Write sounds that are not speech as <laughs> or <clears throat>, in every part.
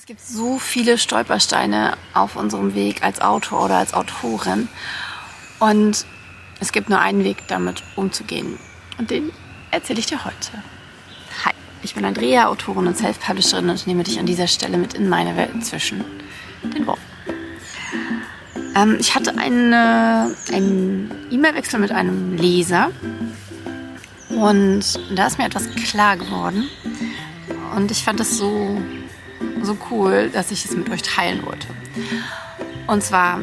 Es gibt so viele Stolpersteine auf unserem Weg als Autor oder als Autorin. Und es gibt nur einen Weg, damit umzugehen. Und den erzähle ich dir heute. Hi, ich bin Andrea, Autorin und Self-Publisherin und nehme dich an dieser Stelle mit in meine Welt zwischen den Worten. Ähm, ich hatte eine, einen E-Mail-Wechsel mit einem Leser und da ist mir etwas klar geworden. Und ich fand das so so cool, dass ich es mit euch teilen wollte. Und zwar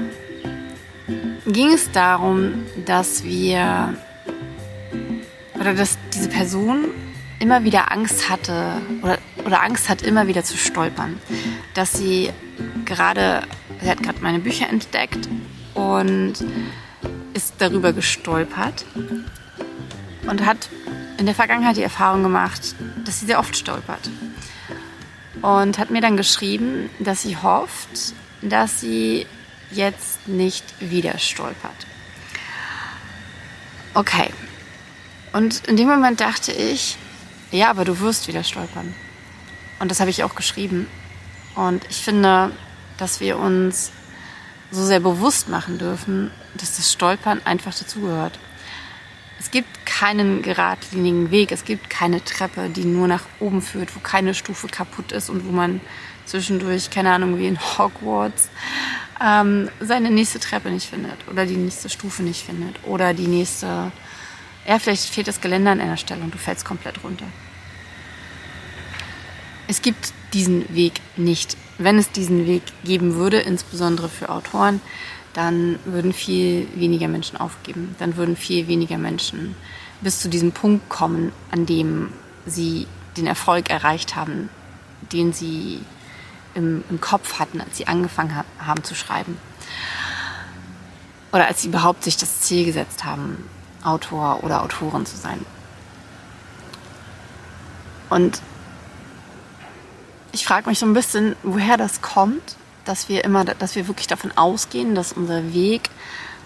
ging es darum, dass wir oder dass diese Person immer wieder Angst hatte oder, oder Angst hat, immer wieder zu stolpern. Dass sie gerade, sie hat gerade meine Bücher entdeckt und ist darüber gestolpert und hat in der Vergangenheit die Erfahrung gemacht, dass sie sehr oft stolpert und hat mir dann geschrieben, dass sie hofft, dass sie jetzt nicht wieder stolpert. Okay. Und in dem Moment dachte ich, ja, aber du wirst wieder stolpern. Und das habe ich auch geschrieben. Und ich finde, dass wir uns so sehr bewusst machen dürfen, dass das Stolpern einfach dazugehört. Es gibt keinen geradlinigen Weg, es gibt keine Treppe, die nur nach oben führt, wo keine Stufe kaputt ist und wo man zwischendurch, keine Ahnung, wie in Hogwarts, ähm, seine nächste Treppe nicht findet oder die nächste Stufe nicht findet oder die nächste, ja, vielleicht fehlt das Geländer an einer Stelle und du fällst komplett runter. Es gibt diesen Weg nicht. Wenn es diesen Weg geben würde, insbesondere für Autoren, dann würden viel weniger Menschen aufgeben. Dann würden viel weniger Menschen bis zu diesem Punkt kommen, an dem sie den Erfolg erreicht haben, den sie im, im Kopf hatten, als sie angefangen ha haben zu schreiben. Oder als sie überhaupt sich das Ziel gesetzt haben, Autor oder Autorin zu sein. Und ich frage mich so ein bisschen, woher das kommt dass wir immer, dass wir wirklich davon ausgehen, dass unser Weg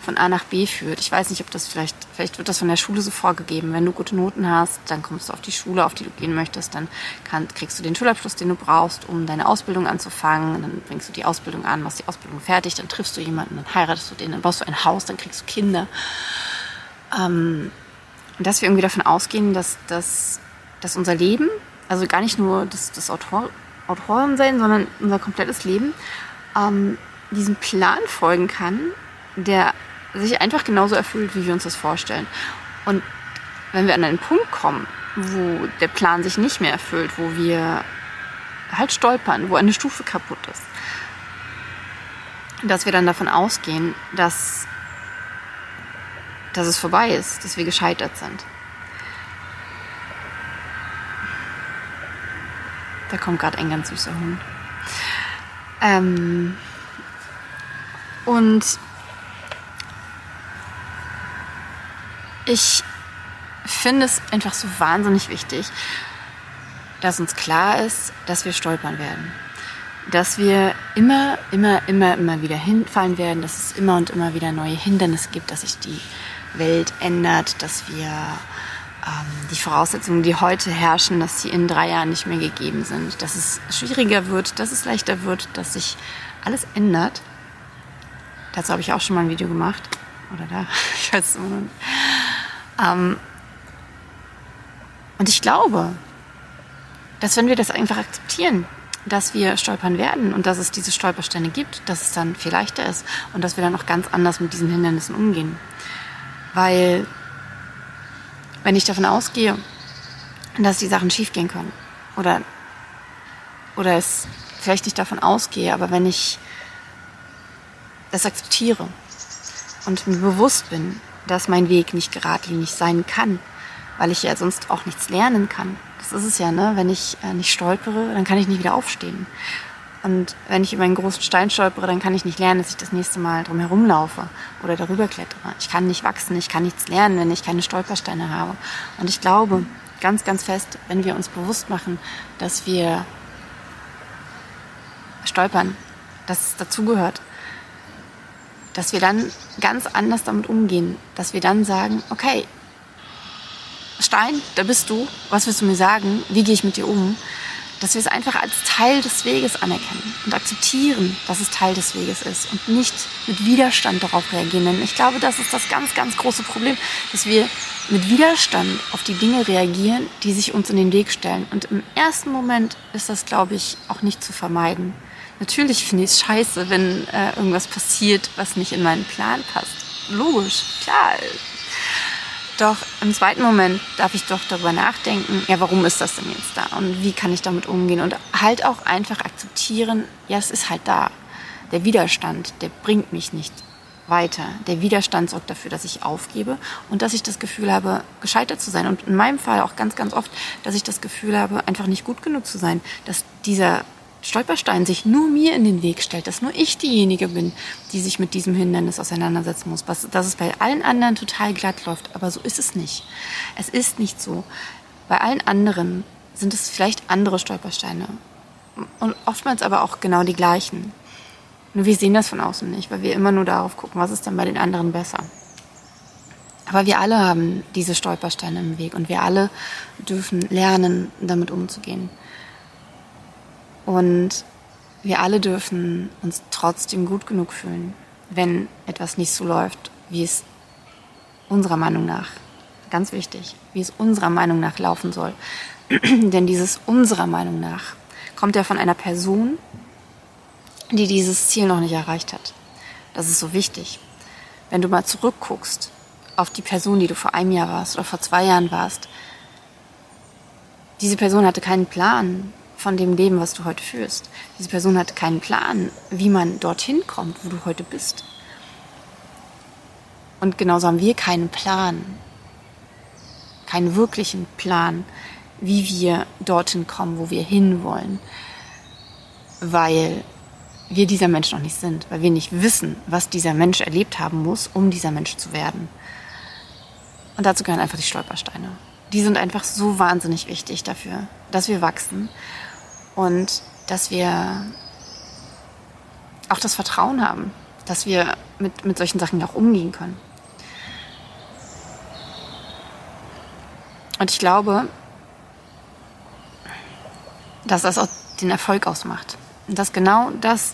von A nach B führt. Ich weiß nicht, ob das vielleicht, vielleicht wird das von der Schule so vorgegeben. Wenn du gute Noten hast, dann kommst du auf die Schule, auf die du gehen möchtest, dann kann, kriegst du den Schulabschluss, den du brauchst, um deine Ausbildung anzufangen. Dann bringst du die Ausbildung an, machst die Ausbildung fertig, dann triffst du jemanden, dann heiratest du den, dann baust du ein Haus, dann kriegst du Kinder. Ähm, dass wir irgendwie davon ausgehen, dass, dass, dass unser Leben, also gar nicht nur das, das Autor, Autorin sein, sondern unser komplettes Leben ähm, diesem Plan folgen kann, der sich einfach genauso erfüllt, wie wir uns das vorstellen. Und wenn wir an einen Punkt kommen, wo der Plan sich nicht mehr erfüllt, wo wir halt stolpern, wo eine Stufe kaputt ist, dass wir dann davon ausgehen, dass, dass es vorbei ist, dass wir gescheitert sind. Da kommt gerade ein ganz süßer Hund. Ähm, und ich finde es einfach so wahnsinnig wichtig, dass uns klar ist, dass wir stolpern werden. Dass wir immer, immer, immer, immer wieder hinfallen werden, dass es immer und immer wieder neue Hindernisse gibt, dass sich die Welt ändert, dass wir die Voraussetzungen, die heute herrschen, dass sie in drei Jahren nicht mehr gegeben sind, dass es schwieriger wird, dass es leichter wird, dass sich alles ändert. Dazu habe ich auch schon mal ein Video gemacht. Oder da, <laughs> ich weiß es immer noch nicht. Ähm, und ich glaube, dass wenn wir das einfach akzeptieren, dass wir stolpern werden und dass es diese Stolpersteine gibt, dass es dann viel leichter ist und dass wir dann auch ganz anders mit diesen Hindernissen umgehen. Weil wenn ich davon ausgehe, dass die Sachen schiefgehen können oder, oder es vielleicht nicht davon ausgehe, aber wenn ich das akzeptiere und mir bewusst bin, dass mein Weg nicht geradlinig sein kann, weil ich ja sonst auch nichts lernen kann. Das ist es ja, ne? Wenn ich äh, nicht stolpere, dann kann ich nicht wieder aufstehen. Und wenn ich über einen großen Stein stolpere, dann kann ich nicht lernen, dass ich das nächste Mal drum herum laufe oder darüber klettere. Ich kann nicht wachsen, ich kann nichts lernen, wenn ich keine Stolpersteine habe. Und ich glaube ganz, ganz fest, wenn wir uns bewusst machen, dass wir stolpern, dass es dazugehört, dass wir dann ganz anders damit umgehen, dass wir dann sagen, okay, Stein, da bist du, was willst du mir sagen, wie gehe ich mit dir um? Dass wir es einfach als Teil des Weges anerkennen und akzeptieren, dass es Teil des Weges ist und nicht mit Widerstand darauf reagieren. Denn ich glaube, das ist das ganz, ganz große Problem, dass wir mit Widerstand auf die Dinge reagieren, die sich uns in den Weg stellen. Und im ersten Moment ist das, glaube ich, auch nicht zu vermeiden. Natürlich finde ich es scheiße, wenn äh, irgendwas passiert, was nicht in meinen Plan passt. Logisch, klar, doch im zweiten Moment darf ich doch darüber nachdenken, ja, warum ist das denn jetzt da und wie kann ich damit umgehen und halt auch einfach akzeptieren, ja, es ist halt da. Der Widerstand, der bringt mich nicht weiter. Der Widerstand sorgt dafür, dass ich aufgebe und dass ich das Gefühl habe, gescheitert zu sein. Und in meinem Fall auch ganz, ganz oft, dass ich das Gefühl habe, einfach nicht gut genug zu sein. Dass dieser Stolperstein sich nur mir in den Weg stellt, dass nur ich diejenige bin, die sich mit diesem Hindernis auseinandersetzen muss, dass es bei allen anderen total glatt läuft, aber so ist es nicht. Es ist nicht so. Bei allen anderen sind es vielleicht andere Stolpersteine und oftmals aber auch genau die gleichen. Nur wir sehen das von außen nicht, weil wir immer nur darauf gucken, was ist denn bei den anderen besser. Aber wir alle haben diese Stolpersteine im Weg und wir alle dürfen lernen, damit umzugehen. Und wir alle dürfen uns trotzdem gut genug fühlen, wenn etwas nicht so läuft, wie es unserer Meinung nach, ganz wichtig, wie es unserer Meinung nach laufen soll. <clears throat> Denn dieses unserer Meinung nach kommt ja von einer Person, die dieses Ziel noch nicht erreicht hat. Das ist so wichtig. Wenn du mal zurückguckst auf die Person, die du vor einem Jahr warst oder vor zwei Jahren warst, diese Person hatte keinen Plan, von dem Leben, was du heute führst. Diese Person hat keinen Plan, wie man dorthin kommt, wo du heute bist. Und genauso haben wir keinen Plan, keinen wirklichen Plan, wie wir dorthin kommen, wo wir hinwollen, weil wir dieser Mensch noch nicht sind, weil wir nicht wissen, was dieser Mensch erlebt haben muss, um dieser Mensch zu werden. Und dazu gehören einfach die Stolpersteine. Die sind einfach so wahnsinnig wichtig dafür, dass wir wachsen und dass wir auch das Vertrauen haben, dass wir mit, mit solchen Sachen auch umgehen können. Und ich glaube, dass das auch den Erfolg ausmacht. Und dass genau das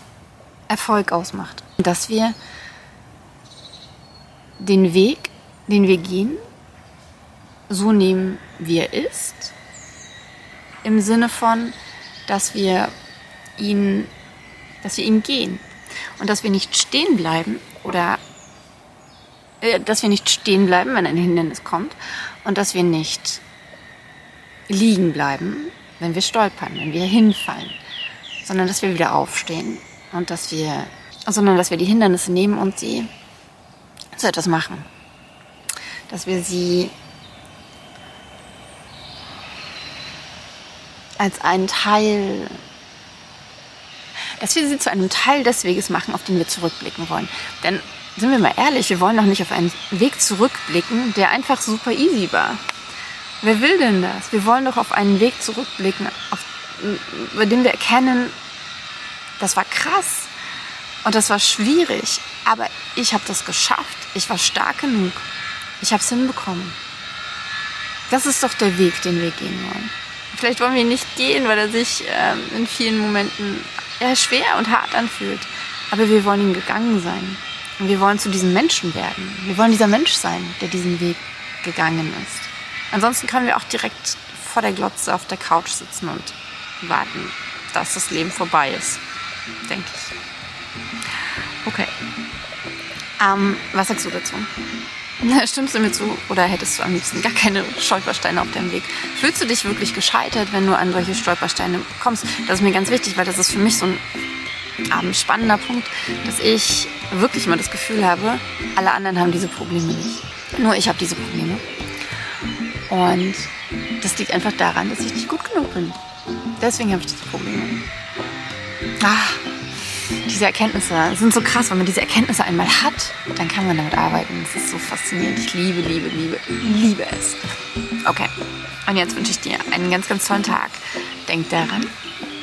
Erfolg ausmacht. Dass wir den Weg, den wir gehen, so nehmen, wie er ist. Im Sinne von, dass wir ihn, dass wir ihm gehen und dass wir nicht stehen bleiben oder äh, dass wir nicht stehen bleiben, wenn ein Hindernis kommt und dass wir nicht liegen bleiben, wenn wir stolpern, wenn wir hinfallen, sondern dass wir wieder aufstehen und dass wir, sondern dass wir die Hindernisse nehmen und sie zu etwas machen, dass wir sie als einen Teil, dass wir sie zu einem Teil des Weges machen, auf den wir zurückblicken wollen. Denn sind wir mal ehrlich, wir wollen doch nicht auf einen Weg zurückblicken, der einfach super easy war. Wer will denn das? Wir wollen doch auf einen Weg zurückblicken, auf, bei dem wir erkennen, das war krass und das war schwierig, aber ich habe das geschafft. Ich war stark genug. Ich habe es hinbekommen. Das ist doch der Weg, den wir gehen wollen. Vielleicht wollen wir ihn nicht gehen, weil er sich ähm, in vielen Momenten ja, schwer und hart anfühlt. Aber wir wollen ihn gegangen sein. Und wir wollen zu diesem Menschen werden. Wir wollen dieser Mensch sein, der diesen Weg gegangen ist. Ansonsten können wir auch direkt vor der Glotze auf der Couch sitzen und warten, dass das Leben vorbei ist. Denke ich. Okay. Ähm, was sagst du dazu? Stimmst du mir zu oder hättest du am liebsten gar keine Stolpersteine auf deinem Weg? Fühlst du dich wirklich gescheitert, wenn du an solche Stolpersteine kommst? Das ist mir ganz wichtig, weil das ist für mich so ein ähm, spannender Punkt, dass ich wirklich mal das Gefühl habe, alle anderen haben diese Probleme nicht. Nur ich habe diese Probleme. Und das liegt einfach daran, dass ich nicht gut genug bin. Deswegen habe ich diese Probleme. Ah, diese Erkenntnisse sind so krass, wenn man diese Erkenntnisse einmal hat, dann kann man damit arbeiten. Das ist so faszinierend. Ich liebe, liebe, liebe, liebe es. Okay, und jetzt wünsche ich dir einen ganz, ganz tollen Tag. Denk daran,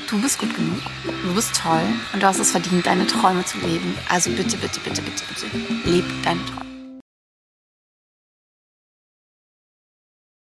du bist gut genug, du bist toll und du hast es verdient, deine Träume zu leben. Also bitte, bitte, bitte, bitte, bitte, leb deine Träume.